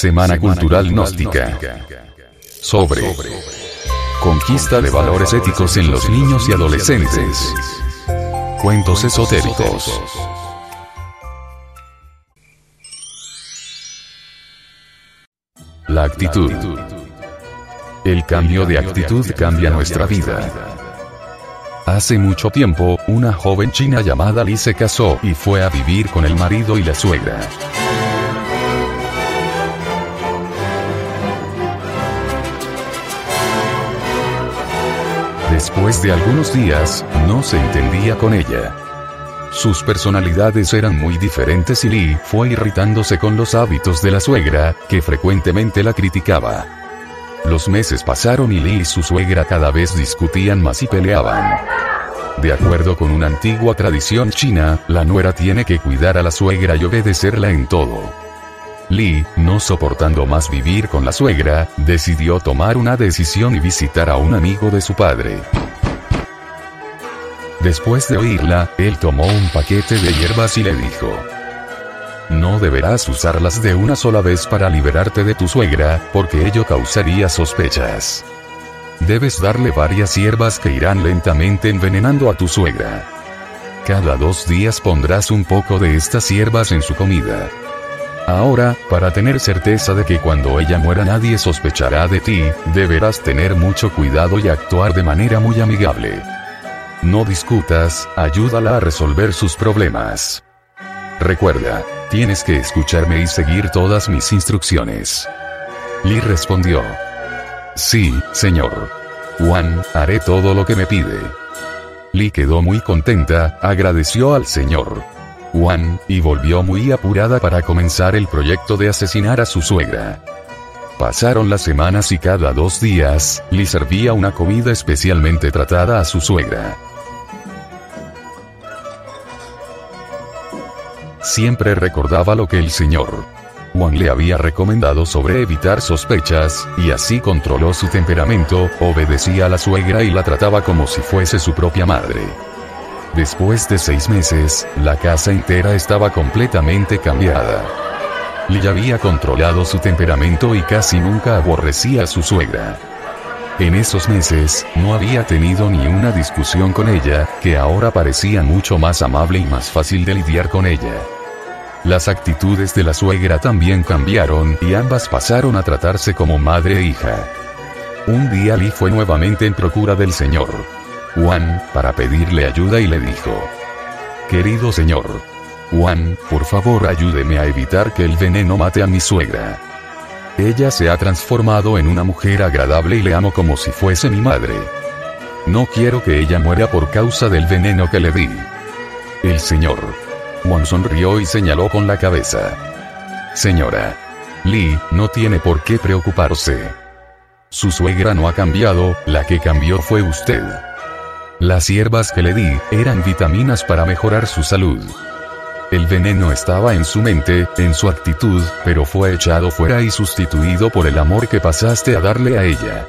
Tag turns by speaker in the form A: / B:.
A: Semana Cultural Gnóstica. Sobre. Conquista de valores éticos en los niños y adolescentes. Cuentos esotéricos. La actitud. El cambio de actitud cambia nuestra vida. Hace mucho tiempo, una joven china llamada Li se casó y fue a vivir con el marido y la suegra. Después de algunos días, no se entendía con ella. Sus personalidades eran muy diferentes y Lee fue irritándose con los hábitos de la suegra, que frecuentemente la criticaba. Los meses pasaron y Lee y su suegra cada vez discutían más y peleaban. De acuerdo con una antigua tradición china, la nuera tiene que cuidar a la suegra y obedecerla en todo. Lee, no soportando más vivir con la suegra, decidió tomar una decisión y visitar a un amigo de su padre. Después de oírla, él tomó un paquete de hierbas y le dijo, no deberás usarlas de una sola vez para liberarte de tu suegra, porque ello causaría sospechas. Debes darle varias hierbas que irán lentamente envenenando a tu suegra. Cada dos días pondrás un poco de estas hierbas en su comida. Ahora, para tener certeza de que cuando ella muera nadie sospechará de ti, deberás tener mucho cuidado y actuar de manera muy amigable. No discutas, ayúdala a resolver sus problemas. Recuerda, tienes que escucharme y seguir todas mis instrucciones. Lee respondió. Sí, señor. Juan, haré todo lo que me pide. Lee quedó muy contenta, agradeció al señor. Juan, y volvió muy apurada para comenzar el proyecto de asesinar a su suegra. Pasaron las semanas y cada dos días, Lee servía una comida especialmente tratada a su suegra. Siempre recordaba lo que el señor Juan le había recomendado sobre evitar sospechas, y así controló su temperamento, obedecía a la suegra y la trataba como si fuese su propia madre. Después de seis meses, la casa entera estaba completamente cambiada. Lee había controlado su temperamento y casi nunca aborrecía a su suegra. En esos meses, no había tenido ni una discusión con ella, que ahora parecía mucho más amable y más fácil de lidiar con ella. Las actitudes de la suegra también cambiaron y ambas pasaron a tratarse como madre e hija. Un día Lee fue nuevamente en procura del señor Juan, para pedirle ayuda y le dijo, Querido señor Juan, por favor ayúdeme a evitar que el veneno mate a mi suegra. Ella se ha transformado en una mujer agradable y le amo como si fuese mi madre. No quiero que ella muera por causa del veneno que le di. El señor Juan sonrió y señaló con la cabeza. Señora. Lee, no tiene por qué preocuparse. Su suegra no ha cambiado, la que cambió fue usted. Las hierbas que le di, eran vitaminas para mejorar su salud. El veneno estaba en su mente, en su actitud, pero fue echado fuera y sustituido por el amor que pasaste a darle a ella.